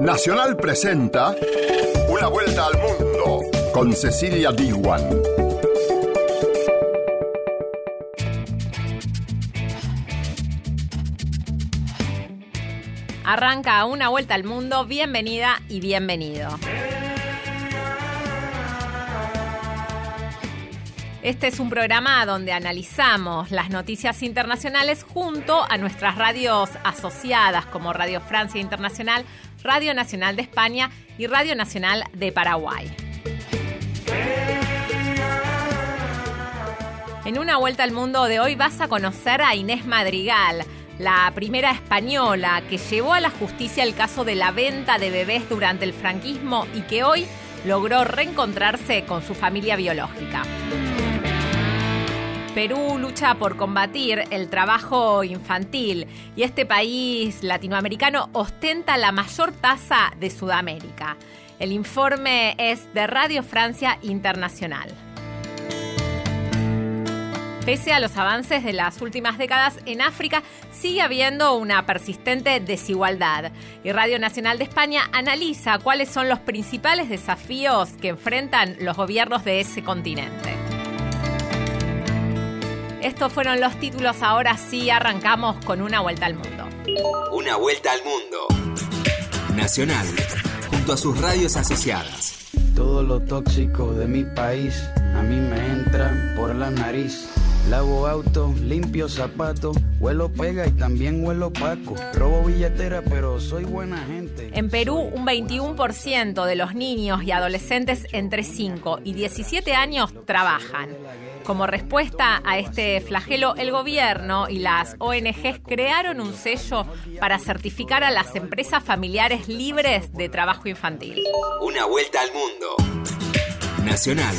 Nacional presenta Una vuelta al mundo con Cecilia Diwan. Arranca una vuelta al mundo, bienvenida y bienvenido. Este es un programa donde analizamos las noticias internacionales junto a nuestras radios asociadas como Radio Francia Internacional, Radio Nacional de España y Radio Nacional de Paraguay. En una vuelta al mundo de hoy vas a conocer a Inés Madrigal, la primera española que llevó a la justicia el caso de la venta de bebés durante el franquismo y que hoy logró reencontrarse con su familia biológica. Perú lucha por combatir el trabajo infantil y este país latinoamericano ostenta la mayor tasa de Sudamérica. El informe es de Radio Francia Internacional. Pese a los avances de las últimas décadas en África, sigue habiendo una persistente desigualdad. Y Radio Nacional de España analiza cuáles son los principales desafíos que enfrentan los gobiernos de ese continente. Estos fueron los títulos, ahora sí arrancamos con una vuelta al mundo. Una vuelta al mundo. Nacional, junto a sus radios asociadas. Todo lo tóxico de mi país a mí me entra por la nariz. Lavo auto, limpio zapato, huelo pega y también huelo paco. Robo billetera, pero soy buena gente. En Perú, un 21% de los niños y adolescentes entre 5 y 17 años trabajan. Como respuesta a este flagelo, el gobierno y las ONGs crearon un sello para certificar a las empresas familiares libres de trabajo infantil. Una vuelta al mundo. Nacional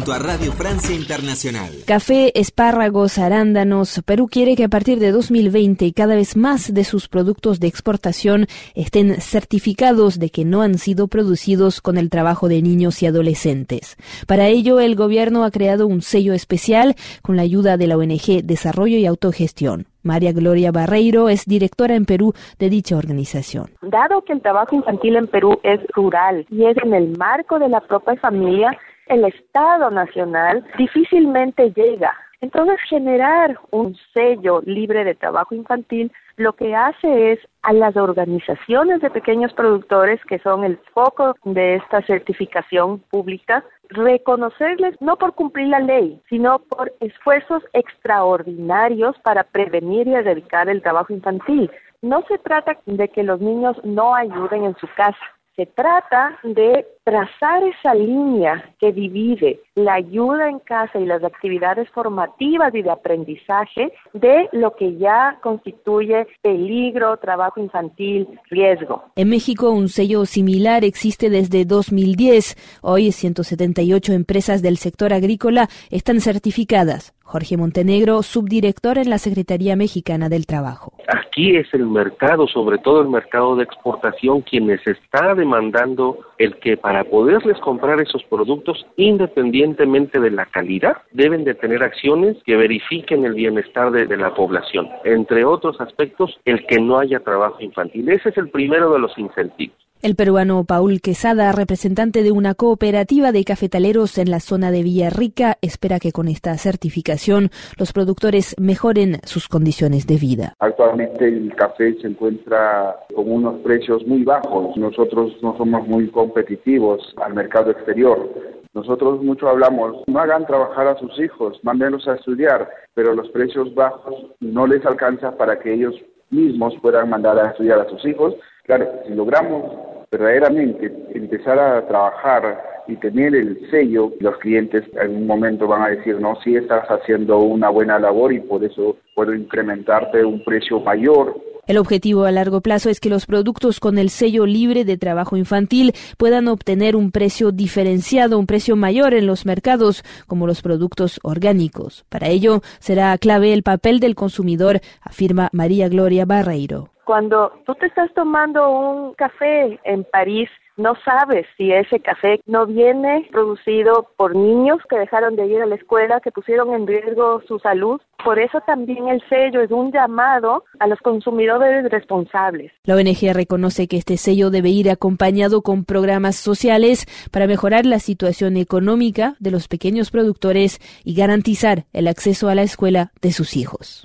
junto a Radio Francia Internacional. Café, espárragos, arándanos. Perú quiere que a partir de 2020 cada vez más de sus productos de exportación estén certificados de que no han sido producidos con el trabajo de niños y adolescentes. Para ello, el gobierno ha creado un sello especial con la ayuda de la ONG Desarrollo y Autogestión. María Gloria Barreiro es directora en Perú de dicha organización. Dado que el trabajo infantil en Perú es rural y es en el marco de la propia familia, el Estado Nacional difícilmente llega. Entonces, generar un sello libre de trabajo infantil lo que hace es a las organizaciones de pequeños productores, que son el foco de esta certificación pública, reconocerles no por cumplir la ley, sino por esfuerzos extraordinarios para prevenir y erradicar el trabajo infantil. No se trata de que los niños no ayuden en su casa, se trata de trazar esa línea que divide la ayuda en casa y las actividades formativas y de aprendizaje de lo que ya constituye peligro, trabajo infantil, riesgo. En México un sello similar existe desde 2010. Hoy 178 empresas del sector agrícola están certificadas. Jorge Montenegro, subdirector en la Secretaría Mexicana del Trabajo. Aquí es el mercado, sobre todo el mercado de exportación, quienes está demandando el que para poderles comprar esos productos, independientemente de la calidad, deben de tener acciones que verifiquen el bienestar de, de la población. Entre otros aspectos, el que no haya trabajo infantil. Ese es el primero de los incentivos. El peruano Paul Quesada, representante de una cooperativa de cafetaleros en la zona de Villarrica, espera que con esta certificación los productores mejoren sus condiciones de vida. Actualmente el café se encuentra con unos precios muy bajos. Nosotros no somos muy competitivos al mercado exterior. Nosotros mucho hablamos, no hagan trabajar a sus hijos, mándenlos a estudiar, pero los precios bajos no les alcanza para que ellos mismos puedan mandar a estudiar a sus hijos. Claro, si logramos verdaderamente empezar a trabajar y tener el sello, los clientes en un momento van a decir, no, si estás haciendo una buena labor y por eso puedo incrementarte un precio mayor. El objetivo a largo plazo es que los productos con el sello libre de trabajo infantil puedan obtener un precio diferenciado, un precio mayor en los mercados, como los productos orgánicos. Para ello, será clave el papel del consumidor, afirma María Gloria Barreiro. Cuando tú te estás tomando un café en París, no sabes si ese café no viene producido por niños que dejaron de ir a la escuela, que pusieron en riesgo su salud. Por eso también el sello es un llamado a los consumidores responsables. La ONG reconoce que este sello debe ir acompañado con programas sociales para mejorar la situación económica de los pequeños productores y garantizar el acceso a la escuela de sus hijos.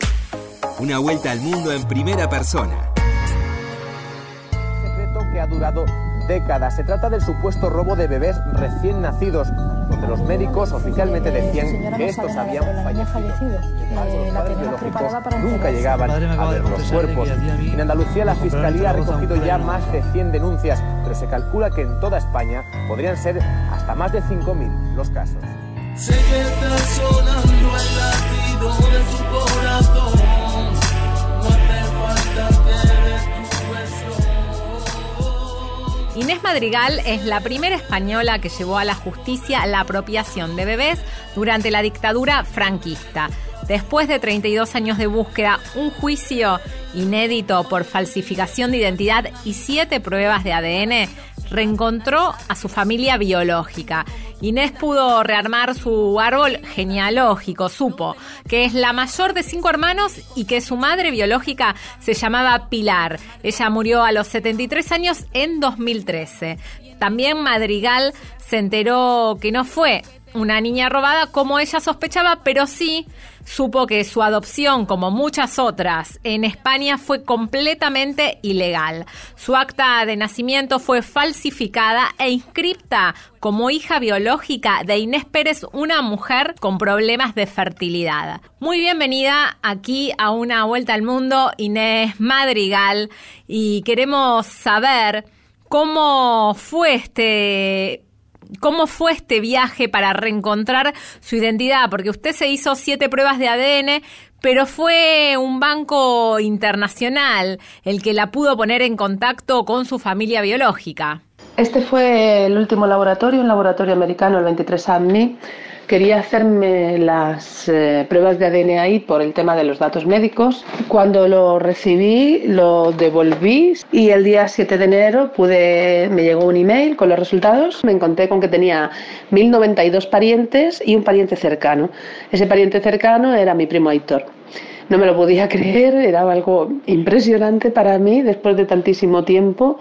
Una vuelta al mundo en primera persona. Secreto que ha durado décadas. Se trata del supuesto robo de bebés recién nacidos, donde los médicos oficialmente decían que estos habían fallecido. Eh, los padres nunca llegaban a ver los cuerpos. En Andalucía la Fiscalía ha recogido ya más de 100 denuncias, pero se calcula que en toda España podrían ser hasta más de 5.000 los casos. Sé que está sonando el latido de su corazón. Inés Madrigal es la primera española que llevó a la justicia la apropiación de bebés durante la dictadura franquista. Después de 32 años de búsqueda, un juicio inédito por falsificación de identidad y siete pruebas de ADN, reencontró a su familia biológica. Inés pudo rearmar su árbol genealógico, supo que es la mayor de cinco hermanos y que su madre biológica se llamaba Pilar. Ella murió a los 73 años en 2013. También Madrigal se enteró que no fue una niña robada como ella sospechaba, pero sí supo que su adopción, como muchas otras en España, fue completamente ilegal. Su acta de nacimiento fue falsificada e inscripta como hija biológica de Inés Pérez, una mujer con problemas de fertilidad. Muy bienvenida aquí a una vuelta al mundo, Inés Madrigal, y queremos saber cómo fue este ¿Cómo fue este viaje para reencontrar su identidad? Porque usted se hizo siete pruebas de ADN, pero fue un banco internacional el que la pudo poner en contacto con su familia biológica. Este fue el último laboratorio, un laboratorio americano, el 23andMe, quería hacerme las eh, pruebas de ADN ahí por el tema de los datos médicos. Cuando lo recibí, lo devolví y el día 7 de enero pude, me llegó un email con los resultados. Me encontré con que tenía 1092 parientes y un pariente cercano. Ese pariente cercano era mi primo Aitor. No me lo podía creer, era algo impresionante para mí después de tantísimo tiempo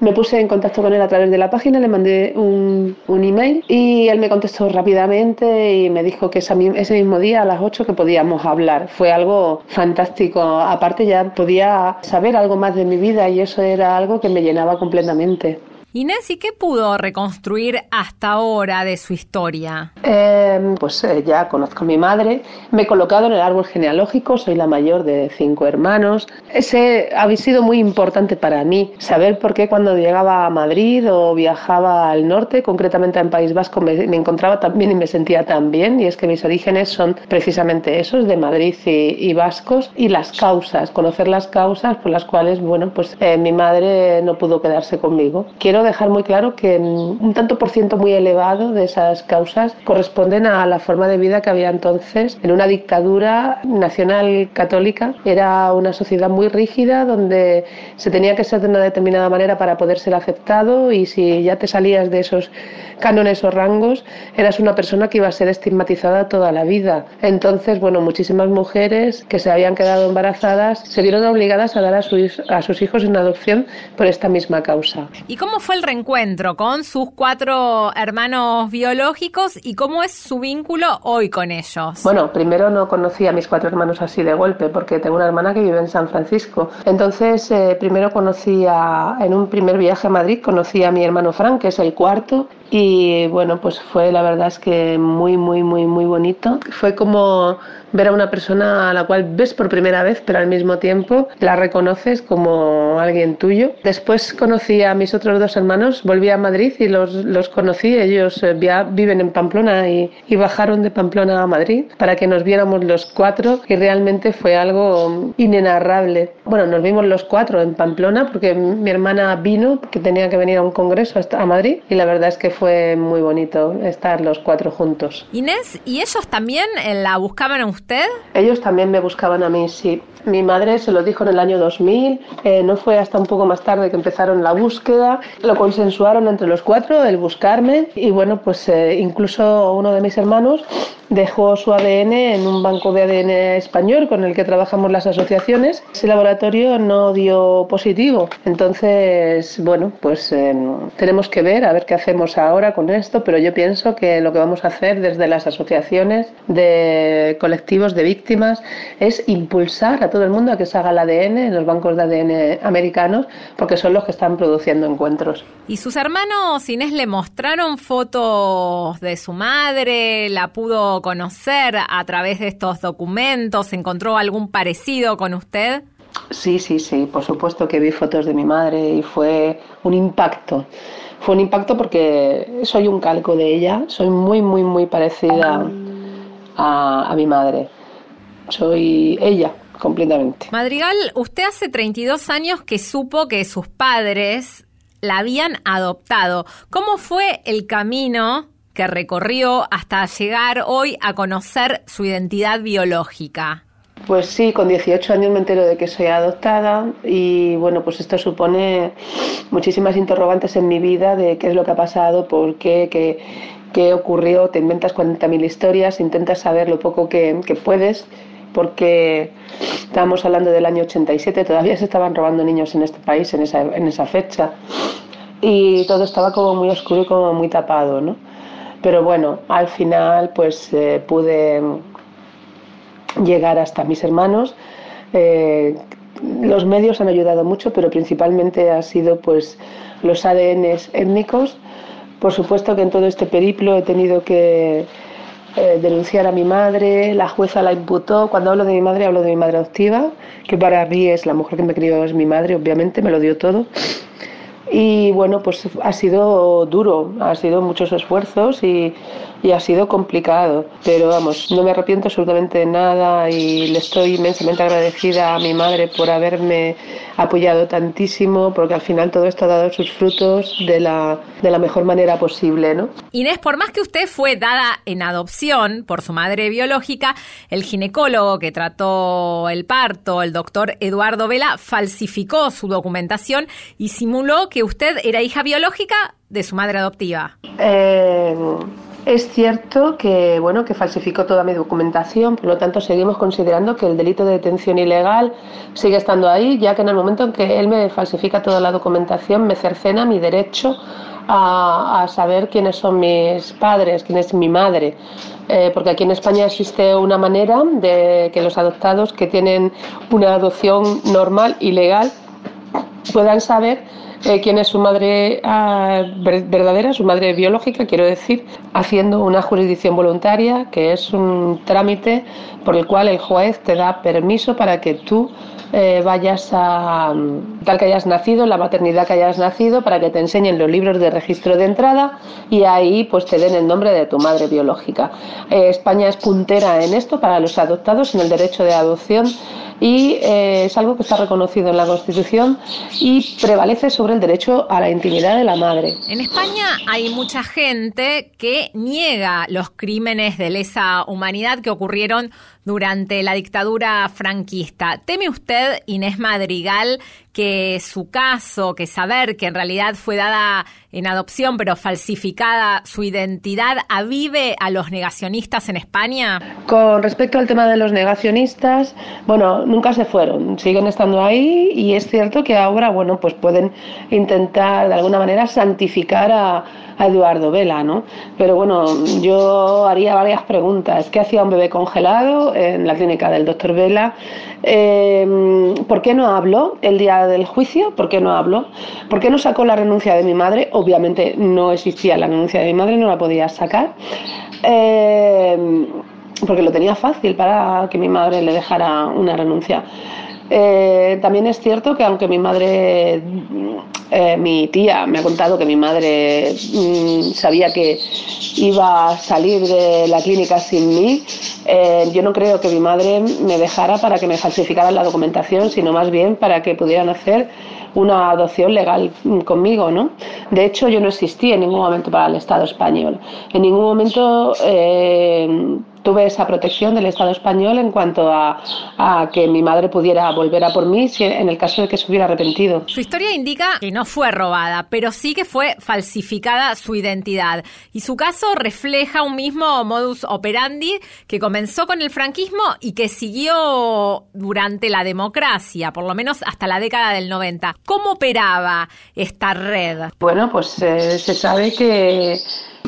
me puse en contacto con él a través de la página, le mandé un, un email y él me contestó rápidamente y me dijo que ese mismo día a las 8 que podíamos hablar. Fue algo fantástico. Aparte ya podía saber algo más de mi vida y eso era algo que me llenaba completamente. Inés, ¿y qué pudo reconstruir hasta ahora de su historia? Eh, pues eh, ya conozco a mi madre, me he colocado en el árbol genealógico, soy la mayor de cinco hermanos. Ese ha sido muy importante para mí, saber por qué cuando llegaba a Madrid o viajaba al norte, concretamente en País Vasco, me, encontraba tan bien y me sentía tan bien, y es que mis orígenes son precisamente esos, de Madrid y, vascos, y las causas, conocer las causas por las cuales, bueno, pues eh, mi madre no pudo quedarse conmigo. Quiero dejar muy claro que un tanto por ciento muy elevado de esas causas corresponden a la forma de vida que había entonces en una dictadura nacional católica. Era una sociedad muy rígida donde se tenía que ser de una determinada manera para poder ser aceptado y si ya te salías de esos cánones o rangos, eras una persona que iba a ser estigmatizada toda la vida. Entonces, bueno, muchísimas mujeres que se habían quedado embarazadas se vieron obligadas a dar a, sus, a sus hijos en adopción por esta misma causa. ¿Y cómo fue el reencuentro con sus cuatro hermanos biológicos y cómo es su vínculo hoy con ellos? Bueno, primero no conocí a mis cuatro hermanos así de golpe porque tengo una hermana que vive en San Francisco. Entonces, eh, primero conocí a, en un primer viaje a Madrid, conocí a mi hermano Frank, que es el cuarto, y bueno, pues fue la verdad es que muy, muy, muy, muy bonito. Fue como ver a una persona a la cual ves por primera vez, pero al mismo tiempo la reconoces como alguien tuyo. Después conocí a mis otros dos hermanos, volví a Madrid y los, los conocí. Ellos eh, ya viven en Pamplona y, y bajaron de Pamplona a Madrid para que nos viéramos los cuatro y realmente fue algo inenarrable. Bueno, nos vimos los cuatro en Pamplona porque mi hermana vino, que tenía que venir a un congreso a Madrid y la verdad es que fue muy bonito estar los cuatro juntos. Inés, ¿y ellos también eh, la buscaban usted? Ellos también me buscaban a mí, sí. Mi madre se lo dijo en el año 2000, eh, no fue hasta un poco más tarde que empezaron la búsqueda, lo consensuaron entre los cuatro, el buscarme, y bueno, pues eh, incluso uno de mis hermanos dejó su ADN en un banco de ADN español con el que trabajamos las asociaciones. Ese laboratorio no dio positivo, entonces, bueno, pues eh, tenemos que ver, a ver qué hacemos ahora con esto, pero yo pienso que lo que vamos a hacer desde las asociaciones de colectivos de víctimas es impulsar a todo el mundo a que se haga el ADN en los bancos de ADN americanos, porque son los que están produciendo encuentros. ¿Y sus hermanos Inés le mostraron fotos de su madre? ¿La pudo conocer a través de estos documentos? ¿Encontró algún parecido con usted? Sí, sí, sí, por supuesto que vi fotos de mi madre y fue un impacto. Fue un impacto porque soy un calco de ella, soy muy, muy, muy parecida a, a mi madre. Soy ella, completamente. Madrigal, usted hace 32 años que supo que sus padres la habían adoptado. ¿Cómo fue el camino que recorrió hasta llegar hoy a conocer su identidad biológica? Pues sí, con 18 años me entero de que soy adoptada y bueno, pues esto supone muchísimas interrogantes en mi vida de qué es lo que ha pasado, por qué, qué, qué ocurrió, te inventas 40.000 historias, intentas saber lo poco que, que puedes porque estábamos hablando del año 87, todavía se estaban robando niños en este país en esa, en esa fecha y todo estaba como muy oscuro y como muy tapado, ¿no? Pero bueno, al final pues eh, pude llegar hasta mis hermanos. Eh, los medios han ayudado mucho, pero principalmente ha sido pues los ADNs étnicos. Por supuesto que en todo este periplo he tenido que eh, denunciar a mi madre, la jueza la imputó. Cuando hablo de mi madre, hablo de mi madre adoptiva, que para mí es la mujer que me crió, es mi madre, obviamente, me lo dio todo. Y bueno, pues ha sido duro, ha sido muchos esfuerzos y, y, ha sido complicado. Pero vamos, no me arrepiento absolutamente de nada y le estoy inmensamente agradecida a mi madre por haberme apoyado tantísimo, porque al final todo esto ha dado sus frutos de la, de la mejor manera posible. ¿no? Inés, por más que usted fue dada en adopción por su madre biológica, el ginecólogo que trató el parto, el doctor Eduardo Vela, falsificó su documentación y simuló que usted era hija biológica de su madre adoptiva. Eh, es cierto que bueno que falsificó toda mi documentación, por lo tanto seguimos considerando que el delito de detención ilegal sigue estando ahí, ya que en el momento en que él me falsifica toda la documentación me cercena mi derecho a, saber quiénes son mis padres, quién es mi madre, eh, porque aquí en España existe una manera de que los adoptados que tienen una adopción normal y legal puedan saber eh, quién es su madre ah, verdadera, su madre biológica, quiero decir, haciendo una jurisdicción voluntaria, que es un trámite por el cual el juez te da permiso para que tú eh, vayas a tal que hayas nacido, la maternidad que hayas nacido, para que te enseñen los libros de registro de entrada y ahí pues te den el nombre de tu madre biológica. Eh, España es puntera en esto para los adoptados, en el derecho de adopción y eh, es algo que está reconocido en la Constitución y prevalece sobre el derecho a la intimidad de la madre. En España hay mucha gente que niega los crímenes de lesa humanidad que ocurrieron durante la dictadura franquista. ¿Teme usted, Inés Madrigal, que su caso, que saber que en realidad fue dada en adopción pero falsificada su identidad, avive a los negacionistas en España? Con respecto al tema de los negacionistas, bueno, nunca se fueron, siguen estando ahí y es cierto que ahora, bueno, pues pueden intentar de alguna manera santificar a, Eduardo Vela, ¿no? Pero bueno, yo haría varias preguntas. ¿Qué hacía un bebé congelado en la clínica del doctor Vela? Eh, ¿Por qué no habló el día del juicio? ¿Por qué no habló? ¿Por qué no sacó la renuncia de mi madre? Obviamente no existía la renuncia de mi madre, no la podía sacar. Eh, porque lo tenía fácil para que mi madre le dejara una renuncia. Eh, también es cierto que aunque mi madre, eh, mi tía me ha contado que mi madre mmm, sabía que iba a salir de la clínica sin mí, eh, yo no creo que mi madre me dejara para que me falsificaran la documentación, sino más bien para que pudieran hacer una adopción legal conmigo, ¿no? De hecho, yo no existí en ningún momento para el Estado español. En ningún momento tuve esa protección del Estado español en cuanto a, a, que mi madre pudiera volver a por mí si, en el caso de que se hubiera arrepentido. Su historia indica que no fue robada, pero sí que fue falsificada su identidad. Y su caso refleja un mismo modus operandi que comenzó con el franquismo y que siguió durante la democracia, por lo menos hasta la década del 90. ¿Cómo operaba esta red? Bueno, pues eh, se sabe que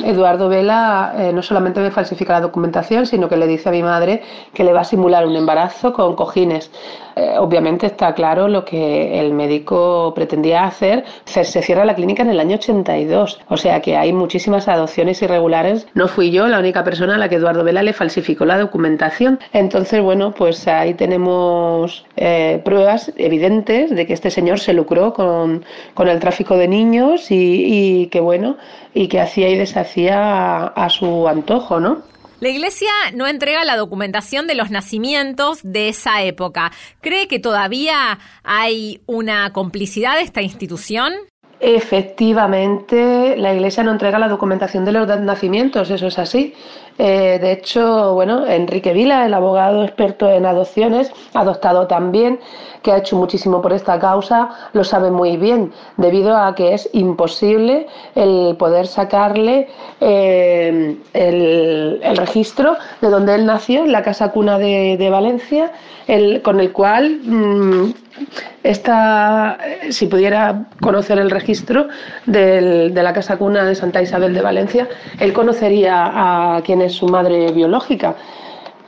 Eduardo Vela eh, no solamente me falsifica la documentación, sino que le dice a mi madre que le va a simular un embarazo con cojines. Eh, obviamente está claro lo que el médico pretendía hacer. Se, cierra la clínica en el año 82, o sea que hay muchísimas adopciones irregulares. No fui yo la única persona a la que Eduardo Vela le falsificó la documentación. Entonces, bueno, pues ahí tenemos eh, pruebas evidentes de que este señor se lucró con, con el tráfico de niños y, y que, bueno, y que hacía y deshacía a, a su antojo, ¿no? La Iglesia no entrega la documentación de los nacimientos de esa época. ¿Cree que todavía hay una complicidad de esta institución? Efectivamente, la Iglesia no entrega la documentación de los nacimientos, eso es así. Eh, de hecho, bueno, Enrique Vila, el abogado experto en adopciones, adoptado también, que ha hecho muchísimo por esta causa, lo sabe muy bien, debido a que es imposible el poder sacarle eh, el, el, registro de donde él nació, en la casa cuna de, de Valencia, el, con el cual mmm, esta, si pudiera conocer el registro del, de la casa cuna de Santa Isabel de Valencia, él conocería a quién es su madre biológica.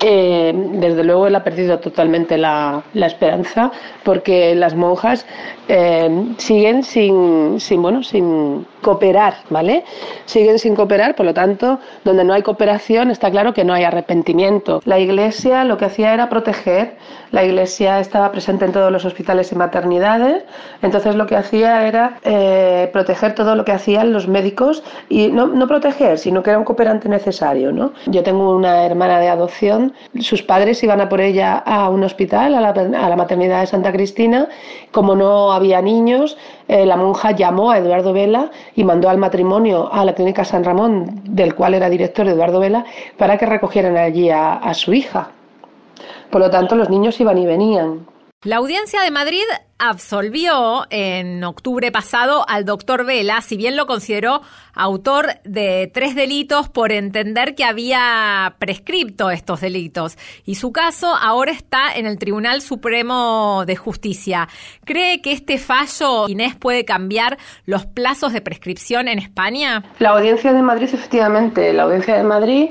Eh, desde luego él ha perdido totalmente la, la esperanza porque las monjas eh, siguen sin, sin, bueno, sin cooperar, ¿vale? Siguen sin cooperar, por lo tanto, donde no hay cooperación está claro que no hay arrepentimiento. La Iglesia lo que hacía era proteger, la Iglesia estaba presente en todos los hospitales y maternidades, entonces lo que hacía era eh, proteger todo lo que hacían los médicos y no, no proteger, sino que era un cooperante necesario, ¿no? Yo tengo una hermana de adopción, sus padres iban a por ella a un hospital, a la, a la maternidad de Santa Cristina, como no había niños, eh, la monja llamó a Eduardo Vela y mandó al matrimonio a la clínica San Ramón, del cual era director Eduardo Vela, para que recogieran allí a, a su hija. Por lo tanto, los niños iban y venían. La audiencia de Madrid absolvió en octubre pasado al doctor Vela, si bien lo consideró autor de tres delitos por entender que había prescripto estos delitos. Y su caso ahora está en el Tribunal Supremo de Justicia. ¿Cree que este fallo, Inés, puede cambiar los plazos de prescripción en España? La audiencia de Madrid, efectivamente, la audiencia de Madrid...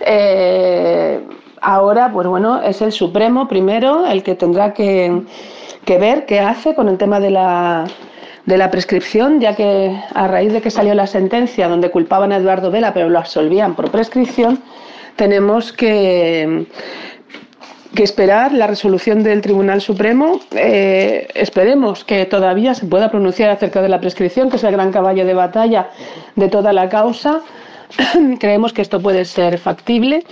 Eh ahora, pues bueno, es el Supremo primero el que tendrá que, ver qué hace con el tema de la, de la prescripción, ya que a raíz de que salió la sentencia donde culpaban a Eduardo Vela pero lo absolvían por prescripción, tenemos que, que esperar la resolución del Tribunal Supremo. Eh, esperemos que todavía se pueda pronunciar acerca de la prescripción, que es el gran caballo de batalla de toda la causa. Creemos que esto puede ser factible.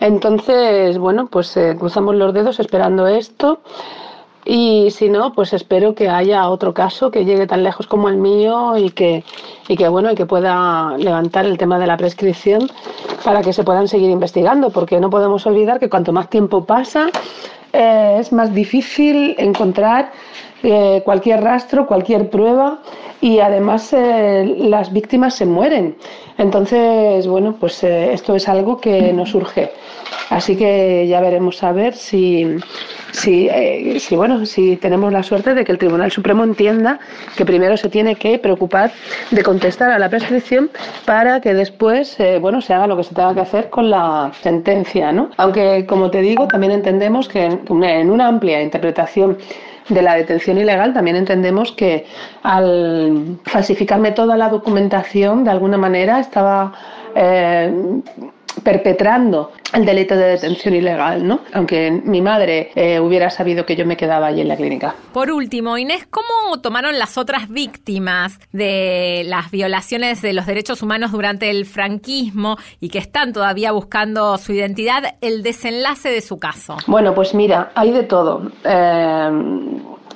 Entonces, bueno, pues eh, cruzamos los dedos esperando esto. Y si no, pues espero que haya otro caso que llegue tan lejos como el mío y que, y que bueno, y que pueda levantar el tema de la prescripción para que se puedan seguir investigando, porque no podemos olvidar que cuanto más tiempo pasa, eh, es más difícil encontrar eh, cualquier rastro, cualquier prueba y además eh, las víctimas se mueren. Entonces, bueno, pues eh, esto es algo que nos urge. Así que ya veremos a ver si, si, bueno, si tenemos la suerte de que el Tribunal Supremo entienda que primero se tiene que preocupar de contestar a la prescripción para que después bueno, se haga lo que se tenga que hacer con la sentencia. ¿no? Aunque, como te digo, también entendemos que en una amplia interpretación de la detención ilegal, también entendemos que al falsificarme toda la documentación, de alguna manera estaba eh, perpetrando el delito de detención ilegal, ¿no? Aunque mi madre eh, hubiera sabido que yo me quedaba allí en la clínica. Por último, Inés, ¿cómo tomaron las otras víctimas de las violaciones de los derechos humanos durante el franquismo y que están todavía buscando su identidad el desenlace de su caso? Bueno, pues mira, hay de todo. Eh,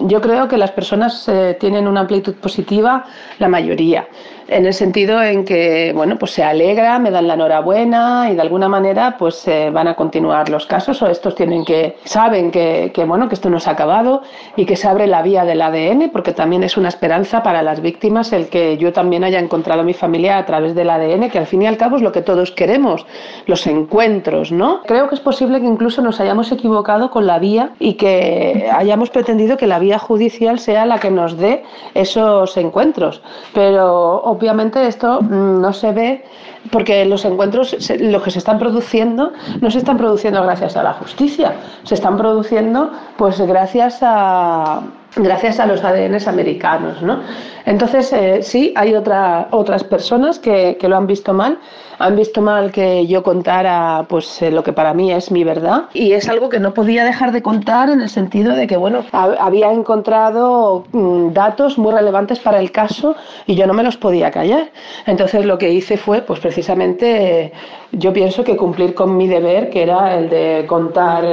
yo creo que las personas eh, tienen una amplitud positiva, la mayoría. En el sentido en que, bueno, pues se alegra, me dan la enhorabuena y de alguna manera pues se van a continuar los casos o estos tienen que, saben que, que, bueno, que esto no se ha acabado y que se abre la vía del ADN porque también es una esperanza para las víctimas el que yo también haya encontrado a mi familia a través del ADN, que al fin y al cabo es lo que todos queremos, los encuentros, ¿no? Creo que es posible que incluso nos hayamos equivocado con la vía y que hayamos pretendido que la vía judicial sea la que nos dé esos encuentros, pero obviamente esto mm, no se ve porque los encuentros, lo que se están produciendo, no se están produciendo gracias a la justicia, se están produciendo pues gracias a gracias a los ADNs americanos, ¿no? Entonces, eh, sí, hay otra, otras personas que, que, lo han visto mal, han visto mal que yo contara pues eh, lo que para mí es mi verdad y es algo que no podía dejar de contar en el sentido de que, bueno, había encontrado mm, datos muy relevantes para el caso y yo no me los podía callar. Entonces, lo que hice fue, pues precisamente, yo pienso que cumplir con mi deber, que era el de contar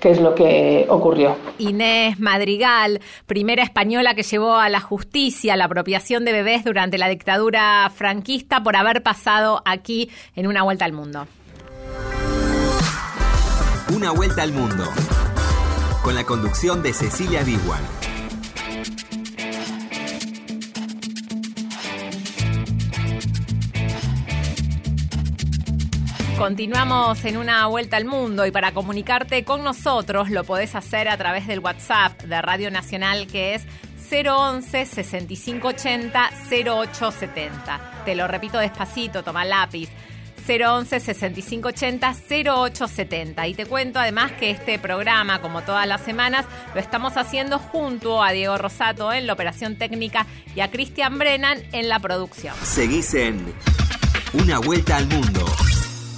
qué es lo que ocurrió. Inés Madrigal, primera española que llevó a la justicia la apropiación de bebés durante la dictadura franquista por haber pasado aquí en una vuelta al mundo. Una vuelta al mundo. Con la conducción de Cecilia Biguan. Continuamos en una vuelta al mundo y para comunicarte con nosotros lo podés hacer a través del WhatsApp de Radio Nacional que es 011 6580 0870. Te lo repito despacito, toma lápiz. 011 6580 0870. Y te cuento además que este programa, como todas las semanas, lo estamos haciendo junto a Diego Rosato en la operación técnica y a Cristian Brennan en la producción. Seguís en Una Vuelta al Mundo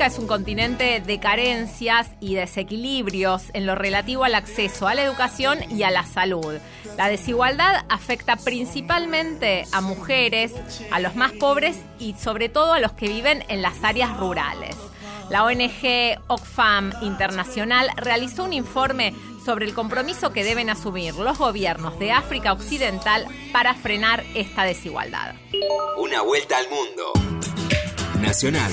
Es un continente de carencias y desequilibrios en lo relativo al acceso a la educación y a la salud. La desigualdad afecta principalmente a mujeres, a los más pobres y sobre todo a los que viven en las áreas rurales. La ONG Oxfam Internacional realizó un informe sobre el compromiso que deben asumir los gobiernos de África Occidental para frenar esta desigualdad. Una vuelta al mundo. Nacional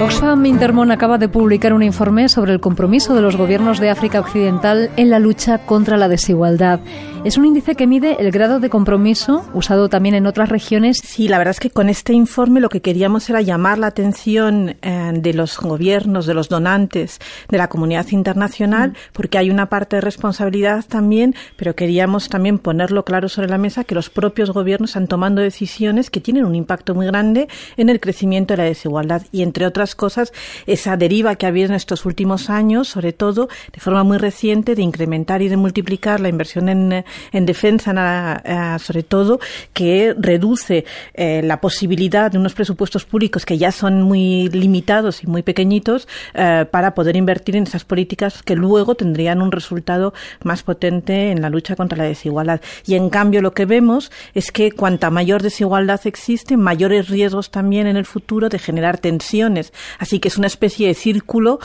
Oxfam Intermon acaba de publicar un informe sobre el compromiso de los gobiernos de África Occidental en la lucha contra la desigualdad. Es un índice que mide el grado de compromiso usado también en otras regiones. Sí, la verdad es que con este informe lo que queríamos era llamar la atención eh, de los gobiernos, de los donantes, de la comunidad internacional, mm. porque hay una parte de responsabilidad también, pero queríamos también ponerlo claro sobre la mesa que los propios gobiernos están tomando decisiones que tienen un impacto muy grande en el crecimiento de la desigualdad y entre otras cosas esa deriva que ha habido en estos últimos años, sobre todo de forma muy reciente, de incrementar y de multiplicar la inversión en en defensa, eh, sobre todo, que reduce eh, la posibilidad de unos presupuestos públicos que ya son muy limitados y muy pequeñitos eh, para poder invertir en esas políticas que luego tendrían un resultado más potente en la lucha contra la desigualdad. Y en cambio lo que vemos es que cuanta mayor desigualdad existe, mayores riesgos también en el futuro de generar tensiones. Así que es una especie de círculo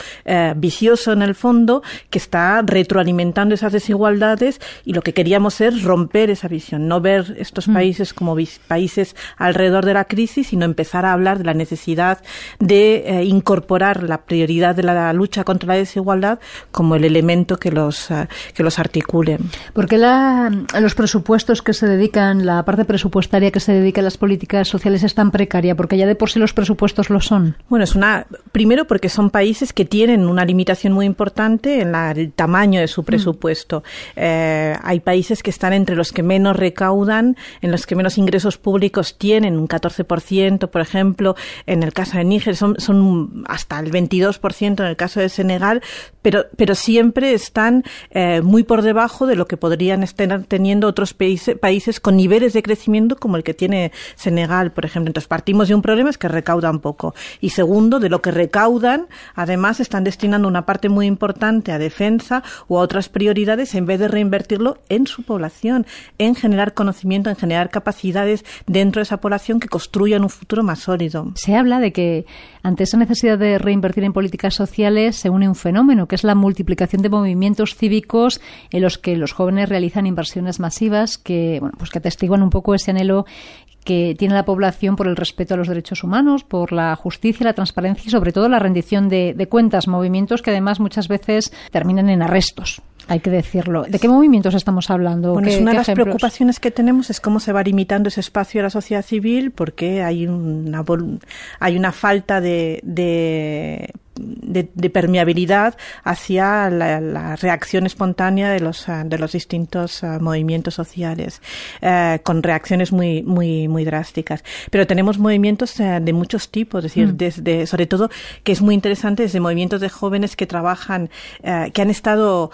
vicioso en el fondo que está retroalimentando esas desigualdades y lo que quería queríamos es romper esa visión, no ver estos mm. países como países alrededor de la crisis, sino empezar a hablar de la necesidad de eh, incorporar la prioridad de la lucha contra la desigualdad como el elemento que los, uh, que los articule. Porque la, los presupuestos que se dedican, la parte presupuestaria que se dedica a las políticas sociales es tan precaria? Porque ya de por sí los presupuestos lo son? Bueno, es una primero porque son países que tienen una limitación muy importante en el tamaño de su mm. presupuesto. Eh, hay países que están entre los que menos recaudan, en los que menos ingresos públicos tienen, un 14%, por ejemplo, en el caso de Níger son, son hasta el 22% en el caso de Senegal, pero, pero siempre están eh, muy por debajo de lo que podrían estar teniendo otros países, países con niveles de crecimiento como el que tiene Senegal, por ejemplo. Entonces partimos de un problema es que recaudan poco. Y segundo, de lo que recaudan, además están destinando una parte muy importante a defensa o a otras prioridades en vez de reinvertirlo en su población, en generar conocimiento, en generar capacidades dentro de esa población que construyan un futuro más sólido. Se habla de que ante esa necesidad de reinvertir en políticas sociales se une un fenómeno que es la multiplicación de movimientos cívicos en los que los jóvenes realizan inversiones masivas que, bueno, pues que atestiguan un poco ese anhelo que tiene la población por el respeto a los derechos humanos, por la justicia, la transparencia y sobre todo la rendición de, cuentas, movimientos que además muchas veces terminan en arrestos. Hay que decirlo. ¿De qué movimientos estamos hablando? Bueno, una de las preocupaciones que tenemos es cómo se va limitando ese espacio de la sociedad civil porque hay una, hay una falta de de, permeabilidad hacia la, reacción espontánea de los, ah, de los distintos ah, movimientos sociales, eh, con reacciones muy, muy, muy drásticas. Pero tenemos movimientos eh, de muchos tipos, es decir, mm. desde, sobre todo, que es muy interesante, desde movimientos de jóvenes que trabajan, eh, que han estado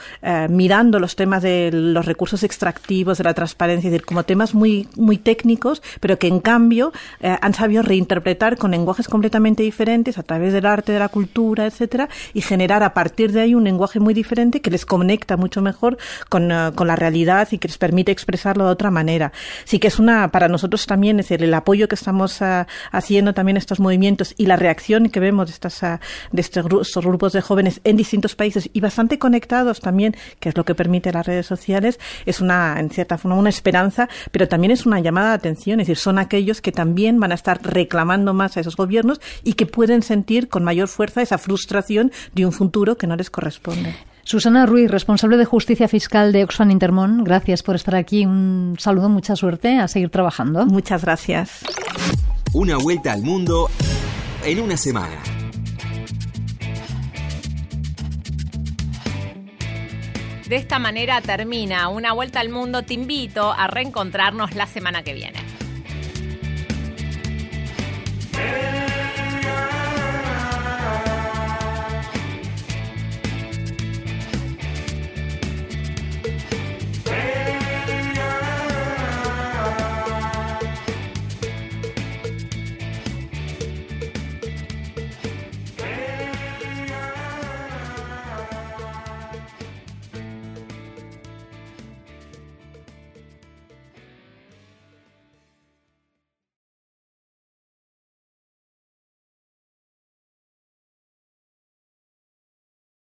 mirando los temas de los recursos extractivos, de la transparencia, es decir, como temas muy, muy técnicos, pero que en cambio han sabido reinterpretar con lenguajes completamente diferentes a través del arte, de la cultura, etcétera, y generar a partir de ahí un lenguaje muy diferente que les conecta mucho mejor con, eh, con la realidad y que les permite expresarlo de otra manera. Sí que es una, para nosotros también, es decir, el apoyo que estamos uh, haciendo también estos movimientos y la reacción que vemos de, estas, uh, de estos, estos, grupos de jóvenes en distintos países y bastante conectados también, que es lo que permite las redes sociales, es una, en cierta forma, una esperanza, pero también es una llamada de atención, es decir, son aquellos que también van a estar reclamando más a esos gobiernos y que pueden sentir con mayor fuerza esa frustración de un futuro que no les corresponde. Susana Ruiz, responsable de justicia fiscal de Oxfam Intermón, gracias por estar aquí. Un saludo, mucha suerte, a seguir trabajando. Muchas gracias. Una vuelta al mundo en una semana. De esta manera termina Una vuelta al mundo. Te invito a reencontrarnos la semana que viene.